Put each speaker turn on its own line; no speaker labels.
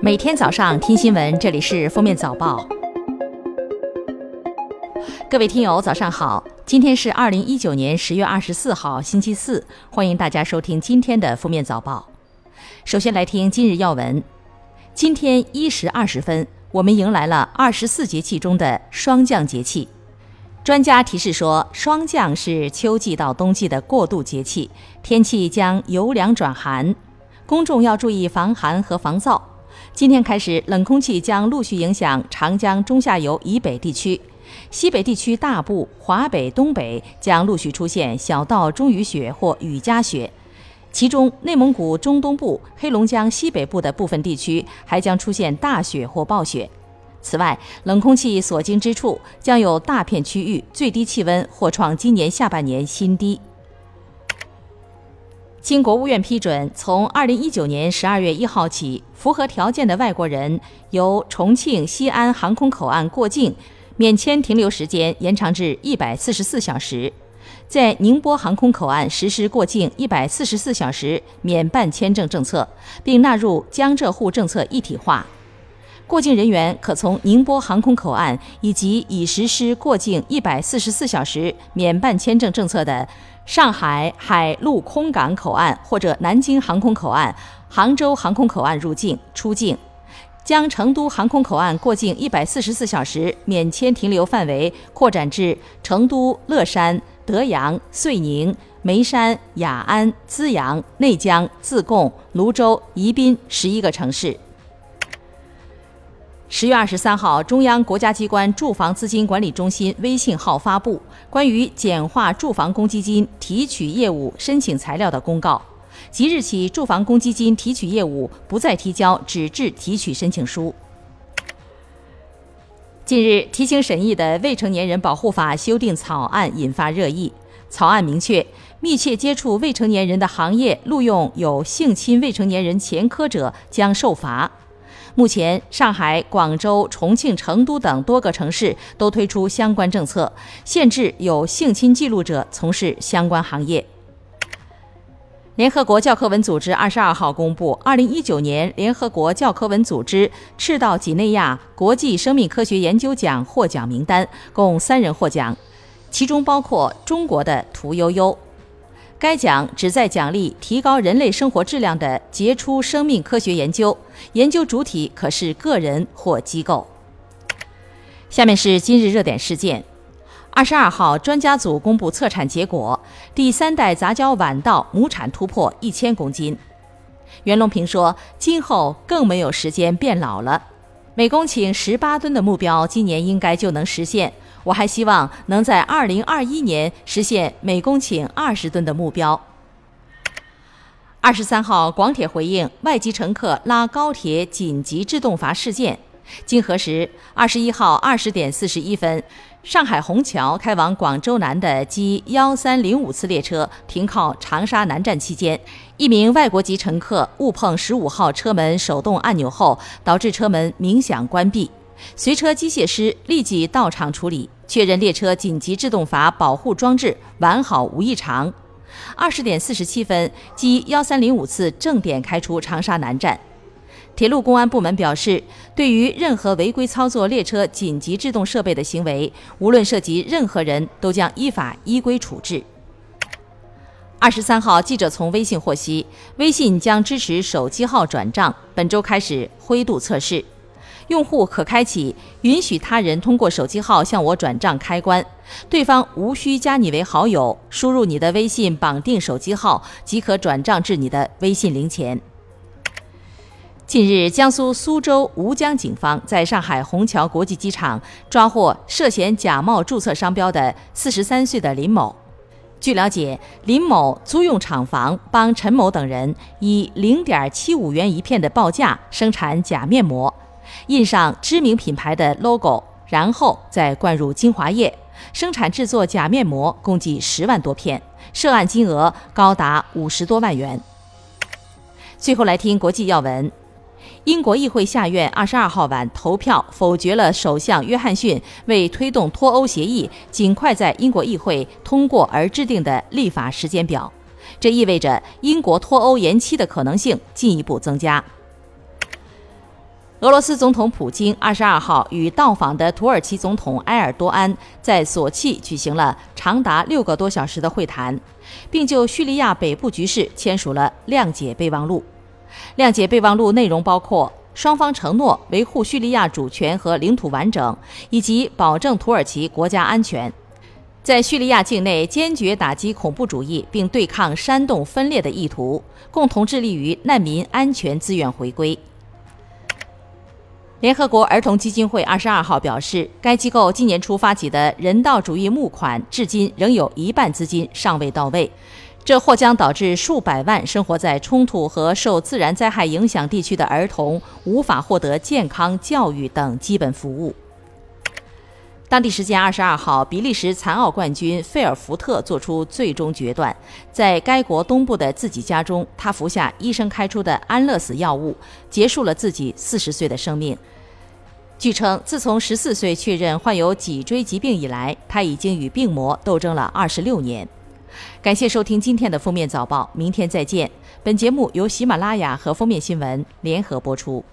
每天早上听新闻，这里是《封面早报》。各位听友，早上好！今天是二零一九年十月二十四号，星期四。欢迎大家收听今天的《封面早报》。首先来听今日要闻。今天一时二十分，我们迎来了二十四节气中的霜降节气。专家提示说，霜降是秋季到冬季的过渡节气，天气将由凉转寒，公众要注意防寒和防燥。今天开始，冷空气将陆续影响长江中下游以北地区，西北地区大部、华北、东北将陆续出现小到中雨雪或雨夹雪，其中内蒙古中东部、黑龙江西北部的部分地区还将出现大雪或暴雪。此外，冷空气所经之处将有大片区域最低气温或创今年下半年新低。经国务院批准，从二零一九年十二月一号起，符合条件的外国人由重庆西安航空口岸过境，免签停留时间延长至一百四十四小时；在宁波航空口岸实施过境一百四十四小时免办签证政策，并纳入江浙沪政策一体化。过境人员可从宁波航空口岸以及已实施过境一百四十四小时免办签证政策的上海海陆空港口岸或者南京航空口岸、杭州航空口岸入境、出境；将成都航空口岸过境一百四十四小时免签停留范围扩展至成都、乐山、德阳、遂宁、眉山、雅安、资阳、内江、自贡、泸州、宜宾十一个城市。十月二十三号，中央国家机关住房资金管理中心微信号发布关于简化住房公积金提取业务申请材料的公告，即日起，住房公积金提取业务不再提交纸质提取申请书。近日，提请审议的《未成年人保护法》修订草案引发热议。草案明确，密切接触未成年人的行业录用有性侵未成年人前科者将受罚。目前，上海、广州、重庆、成都等多个城市都推出相关政策，限制有性侵记录者从事相关行业。联合国教科文组织二十二号公布，二零一九年联合国教科文组织赤道几内亚国际生命科学研究奖获奖名单，共三人获奖，其中包括中国的屠呦呦。该奖旨在奖励提高人类生活质量的杰出生命科学研究，研究主体可是个人或机构。下面是今日热点事件：二十二号，专家组公布测产结果，第三代杂交晚稻亩产突破一千公斤。袁隆平说：“今后更没有时间变老了，每公顷十八吨的目标，今年应该就能实现。”我还希望能在二零二一年实现每公顷二十吨的目标。二十三号，广铁回应外籍乘客拉高铁紧急制动阀事件。经核实，二十一号二十点四十一分，上海虹桥开往广州南的 G 幺三零五次列车停靠长沙南站期间，一名外国籍乘客误碰十五号车门手动按钮后，导致车门鸣响关闭。随车机械师立即到场处理。确认列车紧急制动阀保护装置完好无异常。二十点四十七分，G 幺三零五次正点开出长沙南站。铁路公安部门表示，对于任何违规操作列车紧急制动设备的行为，无论涉及任何人，都将依法依规处置。二十三号，记者从微信获悉，微信将支持手机号转账，本周开始灰度测试。用户可开启允许他人通过手机号向我转账开关，对方无需加你为好友，输入你的微信绑定手机号即可转账至你的微信零钱。近日，江苏苏州吴江警方在上海虹桥国际机场抓获涉嫌假冒注册商标的四十三岁的林某。据了解，林某租用厂房帮陈某等人以零点七五元一片的报价生产假面膜。印上知名品牌的 logo，然后再灌入精华液，生产制作假面膜共计十万多片，涉案金额高达五十多万元。最后来听国际要闻：英国议会下院二十二号晚投票否决了首相约翰逊为推动脱欧协议尽快在英国议会通过而制定的立法时间表，这意味着英国脱欧延期的可能性进一步增加。俄罗斯总统普京二十二号与到访的土耳其总统埃尔多安在索契举行了长达六个多小时的会谈，并就叙利亚北部局势签署了谅解备忘录。谅解备忘录内容包括双方承诺维护叙利亚主权和领土完整，以及保证土耳其国家安全，在叙利亚境内坚决打击恐怖主义，并对抗煽动分裂的意图，共同致力于难民安全自愿回归。联合国儿童基金会二十二号表示，该机构今年初发起的人道主义募款，至今仍有一半资金尚未到位，这或将导致数百万生活在冲突和受自然灾害影响地区的儿童无法获得健康、教育等基本服务。当地时间二十二号，比利时残奥冠军费尔福特做出最终决断，在该国东部的自己家中，他服下医生开出的安乐死药物，结束了自己四十岁的生命。据称，自从十四岁确认患有脊椎疾病以来，他已经与病魔斗争了二十六年。感谢收听今天的封面早报，明天再见。本节目由喜马拉雅和封面新闻联合播出。